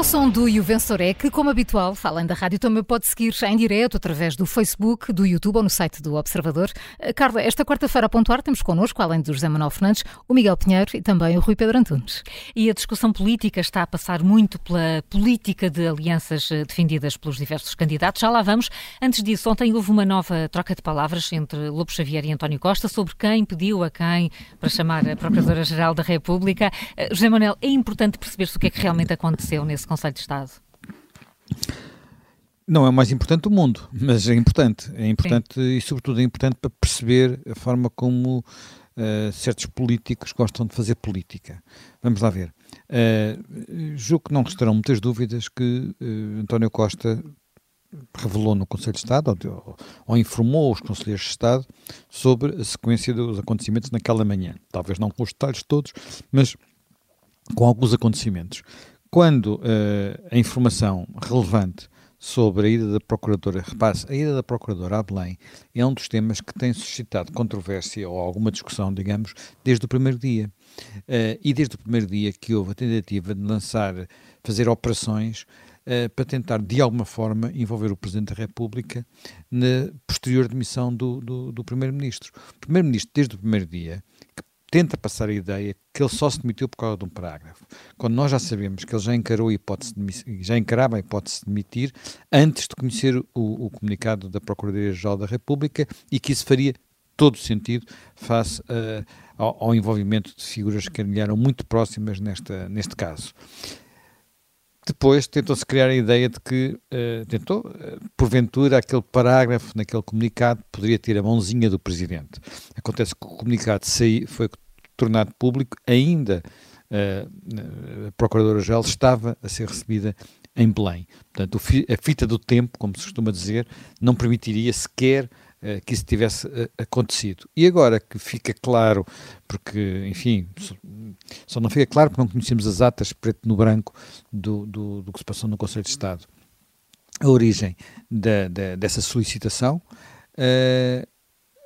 o som do Juvensoré, que, como habitual, além da rádio, também pode seguir em direto através do Facebook, do YouTube ou no site do Observador. Eh, Carla, esta quarta-feira a pontuar temos connosco, além do José Manuel Fernandes, o Miguel Pinheiro e também o Rui Pedro Antunes. E a discussão política está a passar muito pela política de alianças eh, defendidas pelos diversos candidatos. Já lá vamos. Antes disso, ontem houve uma nova troca de palavras entre Lobo Xavier e António Costa sobre quem pediu a quem para chamar a Procuradora-Geral da República. Eh, José Manuel, é importante perceber-se o que é que realmente aconteceu nesse Conselho de Estado? Não é o mais importante do mundo, mas é importante. É importante Sim. e, sobretudo, é importante para perceber a forma como uh, certos políticos gostam de fazer política. Vamos lá ver. Uh, julgo que não restarão muitas dúvidas que uh, António Costa revelou no Conselho de Estado ou, ou, informou os Conselheiros de Estado sobre a sequência dos acontecimentos naquela manhã. Talvez não com os detalhes todos, mas com alguns acontecimentos. Quando uh, a informação relevante sobre a ida da Procuradora, repare a ida da Procuradora a Belém é um dos temas que tem suscitado controvérsia ou alguma discussão, digamos, desde o primeiro dia. Uh, e desde o primeiro dia que houve a tentativa de lançar, fazer operações uh, para tentar, de alguma forma, envolver o Presidente da República na posterior demissão do, do, do Primeiro-Ministro. O Primeiro-Ministro, desde o primeiro dia, tenta passar a ideia que ele só se demitiu por causa de um parágrafo, quando nós já sabemos que ele já encarou a hipótese de, já encarava a hipótese de demitir antes de conhecer o, o comunicado da Procuradoria-Geral da República e que isso faria todo sentido face uh, ao, ao, envolvimento de figuras que eram muito próximas nesta, neste caso. Depois tentou-se criar a ideia de que, uh, tentou, uh, porventura, aquele parágrafo naquele comunicado poderia ter a mãozinha do Presidente. Acontece que o comunicado saí, foi tornado público, ainda uh, a Procuradora-Geral estava a ser recebida em Belém. Portanto, a fita do tempo, como se costuma dizer, não permitiria sequer que isso tivesse uh, acontecido. E agora que fica claro, porque, enfim, só, não fica claro porque não conhecemos as atas preto no branco do, do, do que se passou no Conselho de Estado, a origem da, da, dessa solicitação, uh,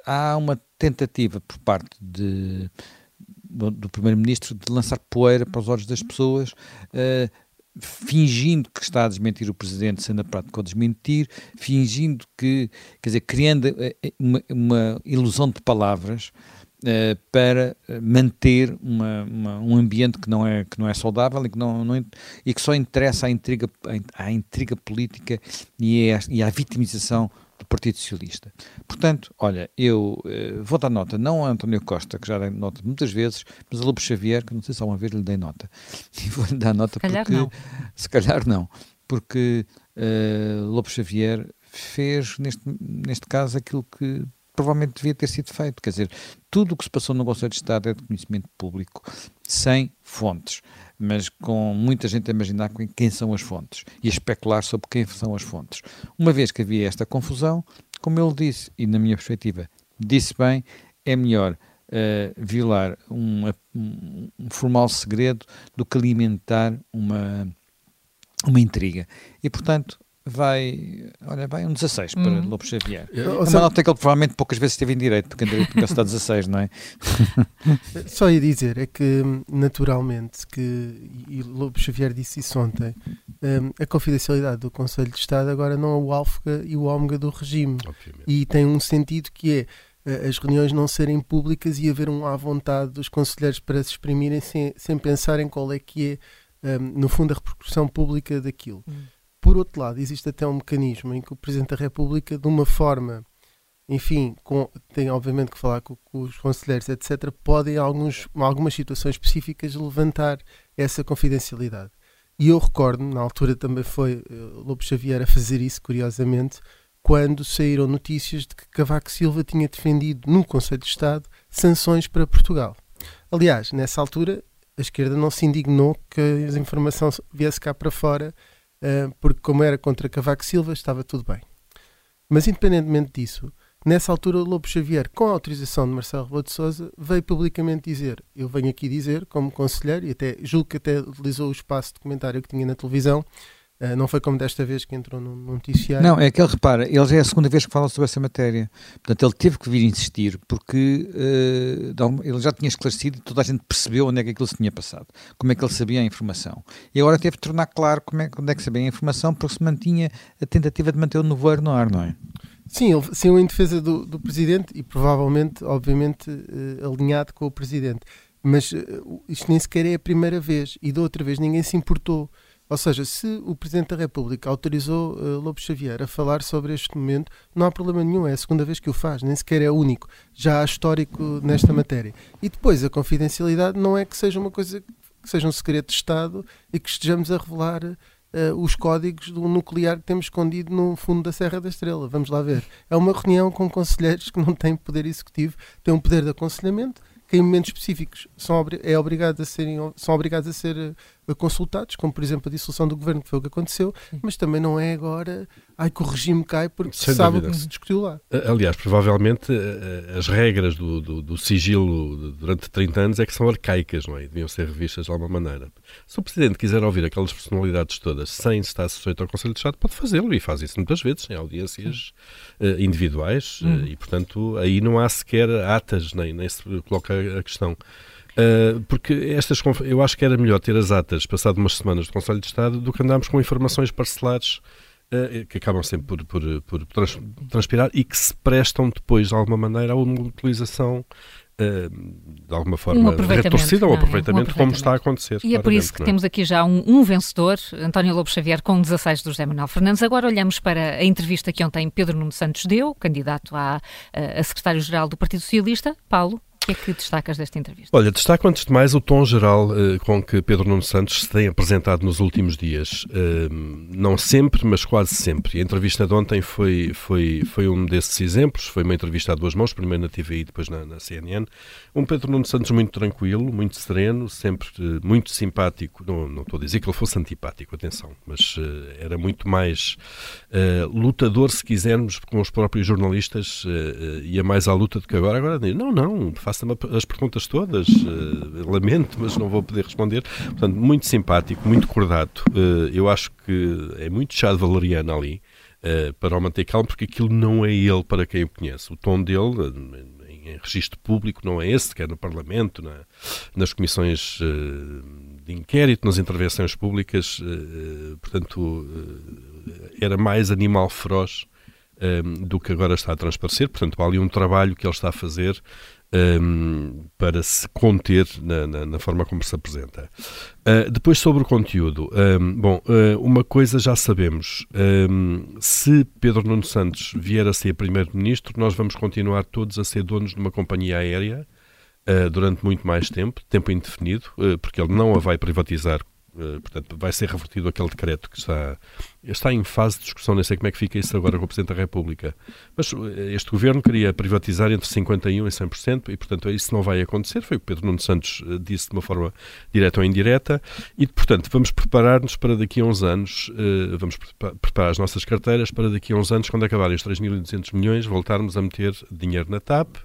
há uma tentativa por parte de, do Primeiro-Ministro de lançar poeira para os olhos das pessoas, uh, fingindo que está a desmentir o Presidente, sendo a prática o desmentir, fingindo que, quer dizer, criando eh, uma, uma ilusão de palavras uh, para manter uma, uma, um ambiente que não é, que não é saudável e que, não, não e que só interessa à intriga, à intriga política e à, e à vitimização do Partido Socialista. Portanto, olha, eu uh, vou dar nota, não a António Costa, que já dei nota muitas vezes, mas a Lobo Xavier, que não sei se há uma vez lhe dei nota. E vou-lhe dar nota se calhar porque. Não. Se calhar não. Porque uh, Lobo Xavier fez, neste, neste caso, aquilo que provavelmente devia ter sido feito. Quer dizer, tudo o que se passou no Conselho de Estado é de conhecimento público, sem fontes mas com muita gente a imaginar quem são as fontes e a especular sobre quem são as fontes. Uma vez que havia esta confusão, como ele disse, e na minha perspectiva disse bem, é melhor uh, violar um, um, formal segredo do que alimentar uma, uma intriga. E, portanto, vai, olha, vai um 16 para uhum. Lobo Xavier. É uma nota que ele provavelmente poucas vezes esteve em direito, porque em direito nunca se dá 16, não é? Só ia dizer, é que naturalmente, que, e Lobo Xavier disse isso ontem, um, a confidencialidade do Conselho de Estado agora não é o alfa e o ômega do regime. Obviamente. E tem um sentido que é eh, as reuniões não serem públicas e haver um à vontade dos conselheiros para se exprimirem sem, sem pensar em qual é que é, um, no fundo, a repercussão pública daquilo. Hum. Por outro lado, existe até um mecanismo em que o Presidente da República, de uma forma, enfim, com, tem obviamente que falar com, com os conselheiros, etc., podem, em alguns, algumas situações específicas, levantar essa confidencialidade. E eu recordo, na altura também foi uh, Lobo Xavier a fazer isso, curiosamente, quando saíram notícias de que Cavaco Silva tinha defendido no Conselho de Estado sanções para Portugal. Aliás, nessa altura, a esquerda não se indignou que a informação viesse cá para fora porque como era contra Cavaco Silva, estava tudo bem. Mas independentemente disso, nessa altura Lobo Xavier, com a autorização de Marcelo Rebelo de Sousa, veio publicamente dizer, eu venho aqui dizer, como conselheiro, e até julgo que até utilizou o espaço de comentário que tinha na televisão, Uh, não foi como desta vez que entrou num noticiário. Não, é que ele repara, ele já é a segunda vez que fala sobre essa matéria. Portanto, ele teve que vir insistir, porque uh, ele já tinha esclarecido e toda a gente percebeu onde é que aquilo se tinha passado, como é que ele sabia a informação. E agora teve que tornar claro como é, onde é que sabia a informação, porque se mantinha a tentativa de manter o nevoeiro no ar, não é? Sim, ele saiu em defesa do, do presidente e provavelmente, obviamente, uh, alinhado com o presidente. Mas isto nem sequer é a primeira vez e da outra vez ninguém se importou. Ou seja, se o Presidente da República autorizou uh, Xavier a falar sobre este momento, não há problema nenhum, é a segunda vez que o faz, nem sequer é único. Já há histórico nesta matéria. E depois, a confidencialidade não é que seja uma coisa que seja um segredo de Estado e que estejamos a revelar uh, os códigos do nuclear que temos escondido no fundo da Serra da Estrela. Vamos lá ver. É uma reunião com conselheiros que não têm poder executivo, têm um poder de aconselhamento que em momentos específicos são, é obrigado a serem, são obrigados a ser eh, consultados, como por exemplo a dissolução do governo, que foi o que aconteceu, mas também não é agora ai que o regime cai porque Sem se sabe o que se discutiu lá. Aliás, provavelmente eh, eh, as regras do, do, do, sigilo durante 30 anos é que são arcaicas, não é? Deviam ser revistas de alguma maneira. Se o Presidente quiser ouvir aquelas personalidades todas sem estar sujeito ao Conselho de Estado, pode fazê-lo e faz isso muitas vezes, em audiências uh, individuais uh, e, portanto, aí não há sequer atas, nem, nem se coloca a questão. Uh, porque estas eu acho que era melhor ter as atas passado umas semanas do Conselho de Estado do que andarmos com informações parcelares uh, que acabam sempre por, por, por trans, transpirar e que se prestam depois de alguma maneira a uma utilização Uh, de alguma forma um retorcida ou é? aproveitamento, um como está a acontecer. E é por isso que é? temos aqui já um, um, vencedor, António Lobo Xavier, com 16 do José Manuel Fernandes. Agora olhamos para a entrevista que ontem Pedro Nuno Santos deu, candidato a, a secretário-geral do Partido Socialista. Paulo, que é que destacas desta entrevista? Olha, destaco antes de mais o tom geral uh, com que Pedro Nuno Santos se tem apresentado nos últimos dias. Uh, não sempre, mas quase sempre. A entrevista de ontem foi, foi, foi um desses exemplos. Foi uma entrevista a duas mãos, primeiro na TVI e depois na, na CNN. Um Pedro Nuno Santos muito tranquilo, muito sereno, sempre uh, muito simpático. Não, não estou a dizer que ele fosse antipático, atenção, mas era muito mais lutador, se quisermos, com os próprios jornalistas. ia mais à luta do que agora. Agora, não, não, faz faça-me as perguntas todas. Uh, lamento, mas não vou poder responder. Portanto, muito simpático, muito cordato. Uh, eu acho que é muito chá de valeriano ali. Uh, para o manter calmo, porque aquilo não é ele para quem o conhece. O tom dele, em, em registro público, não é esse, quer no Parlamento, na, nas comissões de inquérito, nas intervenções públicas, portanto, era mais animal feroz do que agora está a transparecer. Portanto, há ali um trabalho que ele está a fazer um, para se conter na, na, na, forma como se apresenta. Uh, depois sobre o conteúdo, um, bom, uh, uma coisa já sabemos, um, se Pedro Nuno Santos vier a ser Primeiro-Ministro, nós vamos continuar todos a ser donos de uma companhia aérea uh, durante muito mais tempo, tempo indefinido, porque ele não a vai privatizar portanto, vai ser revertido aquele decreto que está está em fase de discussão, nem sei como é que fica isso agora com o Presidente da República. Mas eh, este governo queria privatizar entre 51% e 100%, e portanto isso não vai acontecer. Foi o que Pedro Nuno Santos eh, disse de uma forma direta ou indireta. E portanto vamos preparar-nos para daqui a uns anos, uh, vamos preparar as nossas carteiras para daqui a uns anos, quando acabarem os 3.200 milhões, voltarmos a meter dinheiro na TAP,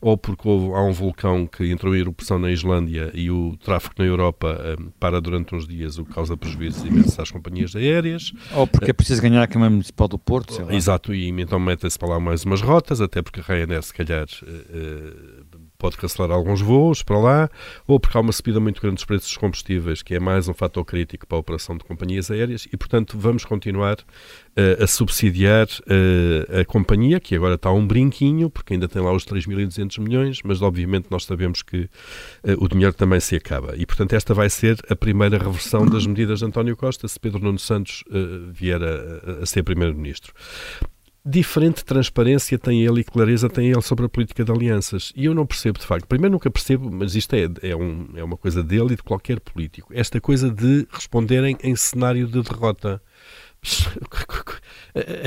ou porque houve, há um vulcão que entrou em erupção na Islândia e o tráfego na Europa para durante uns dias, o que causa prejuízos imensos às companhias aéreas. Ou porque é preciso ganhar a Câmara Municipal do Porto. Exato, e então metem-se para lá mais umas rotas, até porque a Ryanair, se calhar, uh, pode cancelar alguns voos para lá, ou porque há uma subida muito grande dos preços dos combustíveis, que é mais um fator crítico para a operação de companhias aéreas, e portanto vamos continuar uh, a subsidiar uh, a companhia, que agora está um brinquinho, porque ainda tem lá os 3.200 milhões, mas obviamente nós sabemos que uh, o dinheiro também se acaba. E portanto esta vai ser a primeira reversão das medidas de António Costa, se Pedro Nuno Santos vier a, a ser Primeiro-Ministro diferente transparência tem ele e clareza tem ele sobre a política de alianças. E eu não percebo, de facto. Primeiro, nunca percebo, mas isto é, é, um, é uma coisa dele e de qualquer político. Esta coisa de responderem em cenário de derrota.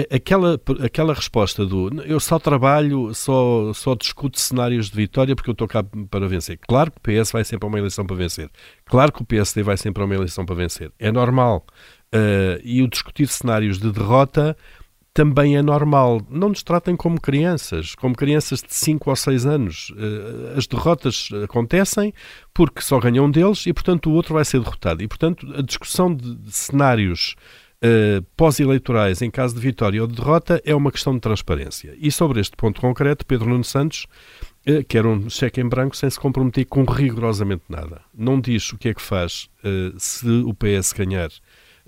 Aquela, aquela resposta do eu só trabalho, só, só discuto cenários de vitória porque eu estou cá para vencer. Claro que o PS vai sempre a uma eleição para vencer. Claro que o PSD vai sempre a uma eleição para vencer. É normal. Uh, e o discutir cenários de derrota também é normal. Não nos tratem como crianças, como crianças de 5 ou 6 anos. Eh, as derrotas acontecem porque só ganham um deles e, portanto, o outro vai ser derrotado. E, portanto, a discussão de, cenários uh, pós-eleitorais em caso de vitória ou de derrota é uma questão de transparência. E sobre este ponto concreto, Pedro Nuno Santos uh, quer um cheque em branco sem se comprometer com rigorosamente nada. Não diz o que é que faz uh, se o PS ganhar,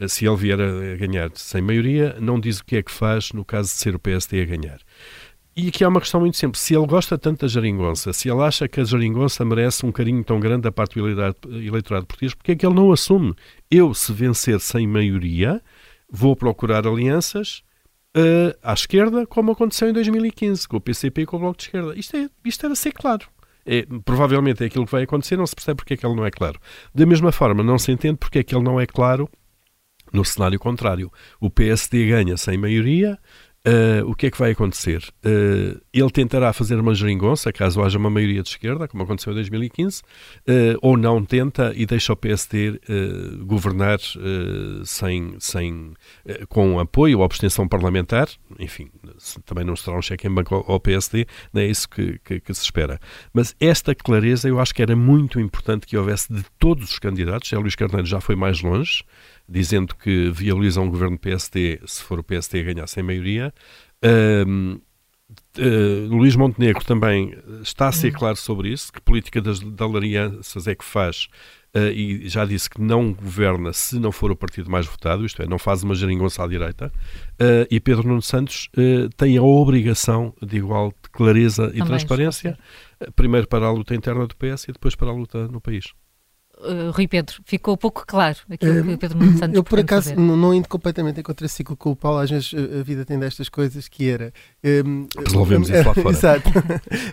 se ele vier a ganhar sem maioria, não diz o que é que faz no caso de ser o PSD a ganhar. E aqui há uma questão muito simples. Se ele gosta tanto da geringonça, se ele acha que a geringonça merece um carinho tão grande da parte do eleitorado português, porque é que ele não assume? Eu, se vencer sem maioria, vou procurar alianças uh, à esquerda, como aconteceu em 2015, com o PCP e com o Bloco de Esquerda. Isto, é, isto era ser claro. É, provavelmente é aquilo que vai acontecer, não se percebe porque é que ele não é claro. Da mesma forma, não se entende porque é que ele não é claro no cenário contrário. O PSD ganha sem maioria, Uh, o que é que vai acontecer? Uh, ele tentará fazer uma geringonça, caso haja uma maioria de esquerda, como aconteceu em 2015, uh, eh, ou não tenta e deixa o PSD governar sem, sem, com apoio ou abstenção parlamentar. Enfim, também não será um cheque em banco ao, PSD, não é isso que, que, que, se espera. Mas esta clareza eu acho que era muito importante que houvesse de todos os candidatos. O Luís Carneiro já foi mais longe dizendo que viabiliza um governo PSD se for o PSD a ganhar sem maioria. Uh, uh, Luís Montenegro também está a ser uhum. claro sobre isso, que política das, das alianças é que faz. Uh, e já disse que não governa se não for o partido mais votado, isto é, não faz uma geringonça à direita, uh, e Pedro Nuno Santos tem a obrigação de igual clareza e também transparência, primeiro para a luta interna do PS e depois para a luta no país uh, Rui Pedro, ficou pouco claro aquilo que Pedro Nuno Santos Eu, por acaso, não, não, indo completamente em contraciclo com o Paulo, às vezes eh, a vida tem destas coisas que era. Um, Resolvemos isso lá fora. Exato.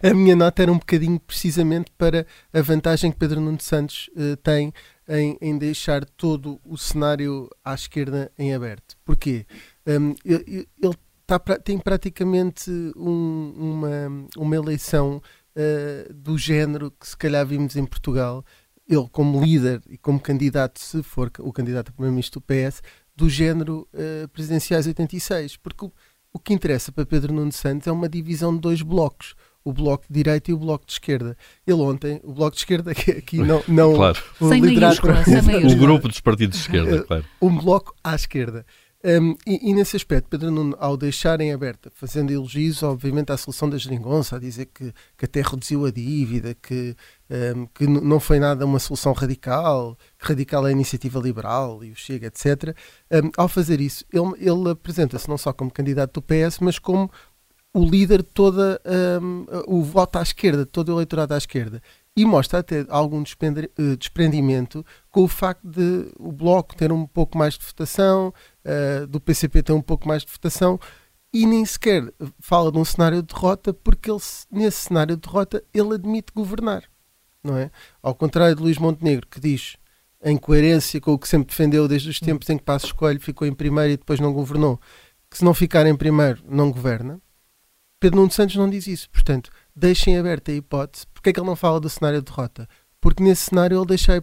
a minha nota era um bocadinho precisamente para a vantagem que Pedro Nuno Santos uh, tem em, em, deixar todo o cenário à esquerda em aberto. Porquê? Um, ele, ele tá, tem praticamente um, uma, uma eleição uh, do género que se calhar vimos em Portugal ele como líder e como candidato, se for o candidato a primeiro-ministro do PS, do género uh, presidenciais 86. Porque o, o que interessa para Pedro Nuno Santos é uma divisão de dois blocos o bloco de direita e o bloco de esquerda. Ele ontem, o bloco de esquerda, que aqui não. não claro. o, sem maiúscula, sem maiúscula. o grupo dos partidos de esquerda, eh, claro. Um bloco à esquerda. Um, e, e, nesse aspecto, Pedro Nuno, ao deixarem aberta, fazendo elogios, obviamente, à solução da geringonça, a dizer que, que até reduziu a dívida, que, um, que não foi nada uma solução radical, que radical é a iniciativa liberal e o Chega, etc. Um, ao fazer isso, ele, ele apresenta-se não só como candidato do PS, mas como o líder de toda o voto à esquerda, todo o eleitorado à esquerda e mostra até algum eh, desprendimento com o facto de o Bloco ter um pouco mais de votação, uh, do PCP ter um pouco mais de votação, e nem sequer fala de um cenário de derrota, porque ele, nesse cenário de derrota ele admite governar. Não é? Ao contrário de Luís Montenegro, que diz, em coerência com o que sempre defendeu desde os tempos em que Passos Coelho ficou em primeiro e depois não governou, que se não ficar em primeiro não governa, Pedro Nuno Santos não diz isso. Portanto, deixem aberta a hipótese. Porquê é que ele não fala do cenário de derrota? Porque nesse cenário ele deixa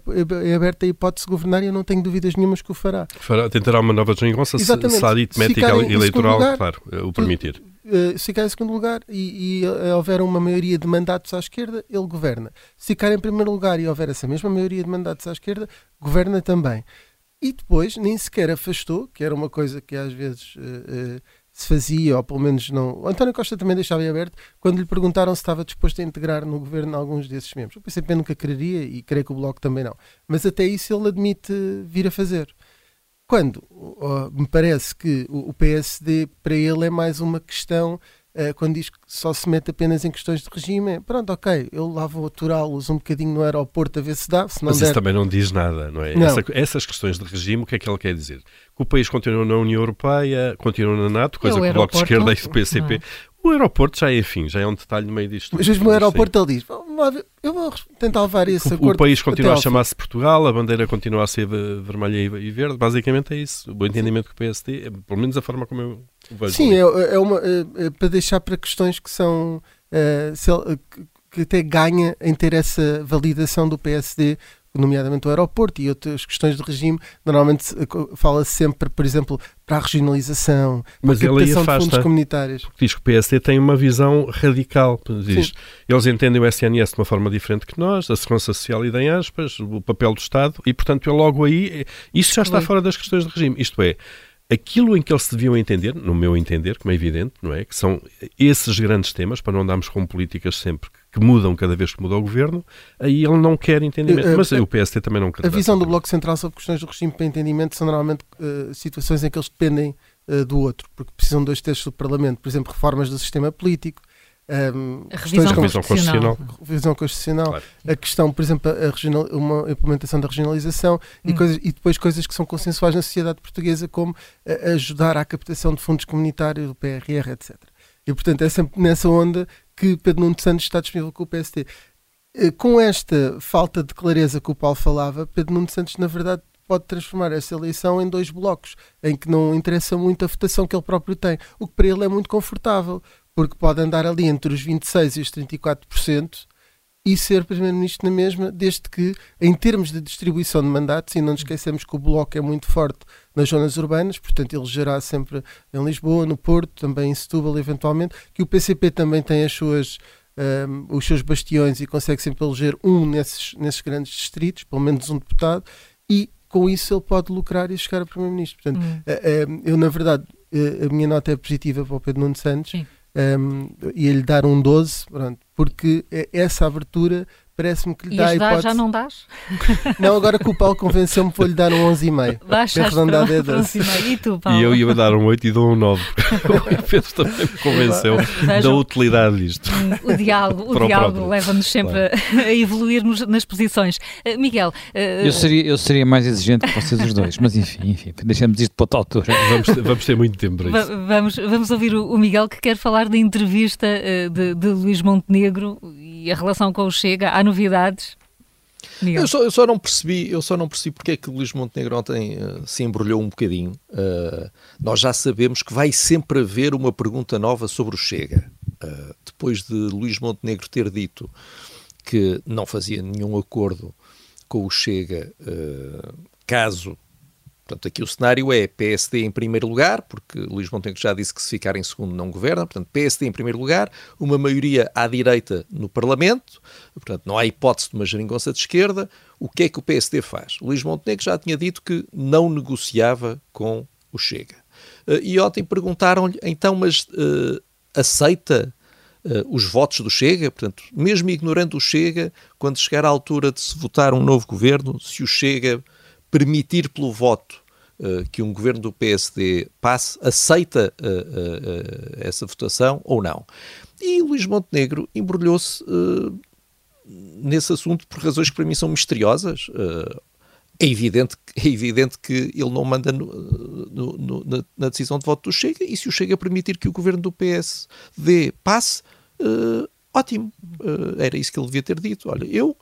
aberta a hipótese de governar e eu não tenho dúvidas nenhumas que o fará. fará tentará uma nova geringonça se, a aritmética eleitoral, lugar, claro, o permitir. Uh, se ficar em segundo lugar e, e uh, houver uma maioria de mandatos à esquerda, ele governa. Se ficar em primeiro lugar e houver essa mesma maioria de mandatos à esquerda, governa também. E depois nem sequer afastou, que era uma coisa que às vezes uh, se fazia, ou pelo menos não. O António Costa também deixava em aberto quando lhe perguntaram se estava disposto a integrar no governo alguns desses membros. O PCP nunca quereria e creio que o Bloco também não. Mas até isso ele admite vir a fazer. Quando uh, me parece que o, o PSD para ele é mais uma questão uh, quando diz que só se mete apenas em questões de regime, é, pronto, ok, eu lá vou aturá-los um bocadinho no aeroporto a ver se dá. Se não Mas der... isso também não diz nada, não é? Não. Essa, essas questões de regime, o que é que ele quer dizer? Que o país continua na União Europeia, continua na NATO, coisa que o Bloco de Esquerda e o PCP. O aeroporto já é, enfim, já é um detalhe no meio disto. Mas mesmo no aeroporto ele diz, eu vou tentar levar esse acordo. O país continua a chamar-se Portugal, a bandeira continua a ser vermelha e verde, basicamente é isso. O bom entendimento que o PSD, é, pelo menos a forma como eu. Sim, é, é, uma, é, é, para deixar para questões que são... É, se, que até ganha em ter essa validação do PSD nomeadamente o aeroporto e outras questões de regime, normalmente fala-se sempre, por exemplo, para a regionalização, Mas para a captação afasta, de fundos comunitários. Diz que o PSD tem uma visão radical. Diz, eles entendem o SNS de uma forma diferente que nós, a segurança social e em aspas, o papel do Estado, e portanto é logo aí, isso já está fora das questões de regime. Isto é, aquilo em que eles se deviam entender, no meu entender, como é evidente, não é? Que são esses grandes temas, para não andarmos com políticas sempre que mudam cada vez que muda o governo, aí ele não quer entendimento. Mas o PST também não quer. A visão do Bloco Central sobre questões do regime para entendimento são normalmente uh, situações em que eles dependem uh, do outro, porque precisam de dois terços do Parlamento, por exemplo, reformas do sistema político, um, a revisão, revisão constitucional. Revisão constitucional. Claro. A questão, por exemplo, a regional, uma implementação da regionalização hum. e, coisas, e depois coisas que são consensuais na sociedade portuguesa, como a, ajudar à captação de fundos comunitários, do PRR, etc. E, portanto, é sempre nessa onda que Pedro Nuno Santos está disponível com o PST. Eh, com esta falta de clareza que o Paulo falava, Pedro Nuno Santos, na verdade, pode transformar essa eleição em dois blocos, em que não interessa muito a votação que ele próprio tem, o que para ele é muito confortável, porque pode andar ali entre os 26% e os 34% e ser Primeiro-Ministro na mesma, desde que, em termos de distribuição de mandatos, e não nos esquecemos que o Bloco é muito forte nas zonas urbanas, portanto ele gerará sempre em Lisboa, no Porto, também em Setúbal, eventualmente, que o PCP também tem as suas, um, os seus bastiões e consegue sempre eleger um nesses, nesses grandes distritos, pelo menos um deputado, e com isso ele pode lucrar e chegar a Primeiro-Ministro. Portanto, hum. uh, uh, eu, na verdade, uh, a minha nota é positiva para o Pedro Nuno Santos. Sim um, e ele dar um 12, pronto, porque é essa abertura parece-me que lhe e dá a hipótese... já não dás? Não, agora que o Paulo convenceu-me, vou-lhe dar um 11,5. Baixaste para, para, para 12. E tu, Paulo? E eu ia dar um 8 e dou um 9. o Pedro também me convenceu da utilidade disto. O diálogo, o diálogo leva-nos sempre claro. a evoluir nas posições. Uh, Miguel... Uh, eu, seria, eu seria mais exigente que vocês os dois, mas enfim, enfim deixamos isto para outra altura. Vamos ter, vamos ter muito tempo para isso. vamos, vamos ouvir o, o, Miguel que quer falar da entrevista uh, de, de Luís Montenegro e a relação com o Chega. Há novidades? Eu só, eu só, não percebi, eu só não percebi porque é que o Luís Montenegro ontem uh, se embrulhou um bocadinho. Uh, nós já sabemos que vai sempre haver uma pergunta nova sobre o Chega. Uh, depois de Luís Montenegro ter dito que não fazia nenhum acordo com o Chega caso Portanto, aqui o cenário é PSD em primeiro lugar, porque Luís Montenegro já disse que se ficar em segundo não governa, portanto, PSD em primeiro lugar, uma maioria à direita no Parlamento, portanto, não há hipótese de uma geringonça de esquerda. O que é que o PSD faz? Luís Montenegro já tinha dito que não negociava com o Chega. Uh, e ontem perguntaram-lhe, então, mas uh, aceita Uh, os votos do Chega, portanto, mesmo ignorando o Chega, quando chegar à altura de se votar um novo governo, se o Chega permitir pelo voto uh, que um governo do PSD passe, aceita uh, uh, essa votação ou não. E Luís Montenegro embrulhou-se nesse assunto por razões que para mim são misteriosas. é evidente, é evidente que ele não manda no, no, no, na, na, decisão de voto do Chega, e se o Chega permitir que o governo do PSD passe, ótimo. era isso que ele devia ter dito. Olha, eu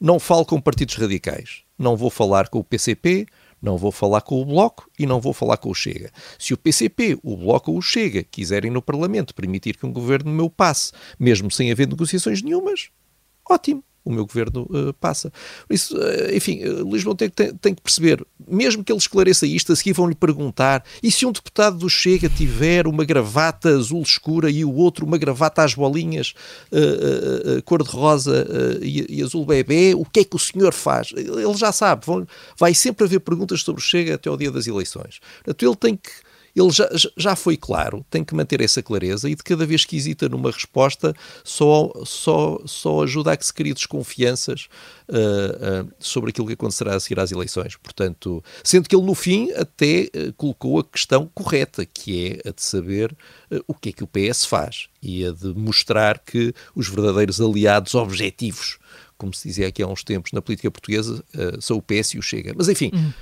não falo com partidos radicais não vou falar com o PCP, não vou falar com o Bloco e não vou falar com o Chega. Se o PCP, o Bloco ou o Chega quiserem no Parlamento permitir que um governo meu passe, mesmo sem haver negociações nenhumas, ótimo o meu governo uh, passa. Isso, uh, enfim, uh, Luís Montenegro tem, tem, que perceber, mesmo que ele esclareça isto, a seguir vão-lhe perguntar, e se um deputado do Chega tiver uma gravata azul escura e o outro uma gravata às bolinhas cor-de-rosa e, e, azul bebê, o que é que o senhor faz? Ele já sabe, vão, vai sempre haver perguntas sobre o Chega até ao dia das eleições. Portanto, ele tem que ele já, já foi claro, tem que manter essa clareza e de cada vez que hesita numa resposta só, só, só ajuda a que se crie desconfianças uh, uh, sobre aquilo que acontecerá a seguir às eleições. Portanto, sendo que ele no fim até uh, colocou a questão correta, que é a de saber o que é que o PS faz e a de mostrar que os verdadeiros aliados objetivos como se dizia aqui há uns tempos na política portuguesa, são o PS e o Chega. Mas enfim, uhum.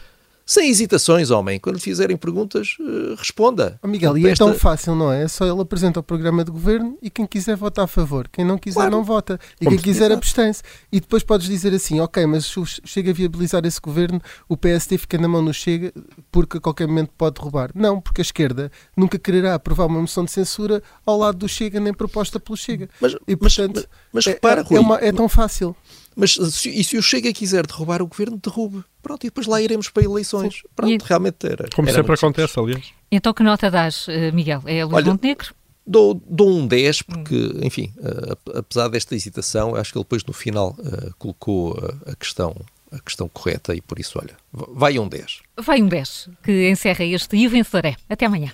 Sem hesitações, homem. Quando lhe fizerem perguntas, uh, responda. Oh, Miguel, e é tão fácil, não é? É só ele apresenta o programa de governo e quem quiser vota a favor. Quem não quiser, claro. não vota. E Como quem quiser, abstém-se. E depois podes dizer assim: ok, mas se chega a viabilizar esse governo, o PSD fica na mão no Chega porque a qualquer momento pode roubar. Não, porque a esquerda nunca quererá aprovar uma moção de censura ao lado do Chega, nem proposta pelo Chega. Mas, e portanto, mas, mas, mas repara, é, é, uma, é tão fácil. Mas se, e se o Chega quiser derrubar o governo, derrube. Pronto, e depois lá iremos para eleições. Pronto, e... realmente era. Como era sempre acontece, aliás. Então que nota dás, eh, Miguel? É Luís Olha, Montenegro? Dou, dou um 10, porque, hum. enfim, uh, apesar desta hesitação, acho que ele depois no final uh, colocou a questão a questão correta e por isso, olha, vai um 10. Vai um 10, que encerra este E o Vencedor é. Até amanhã.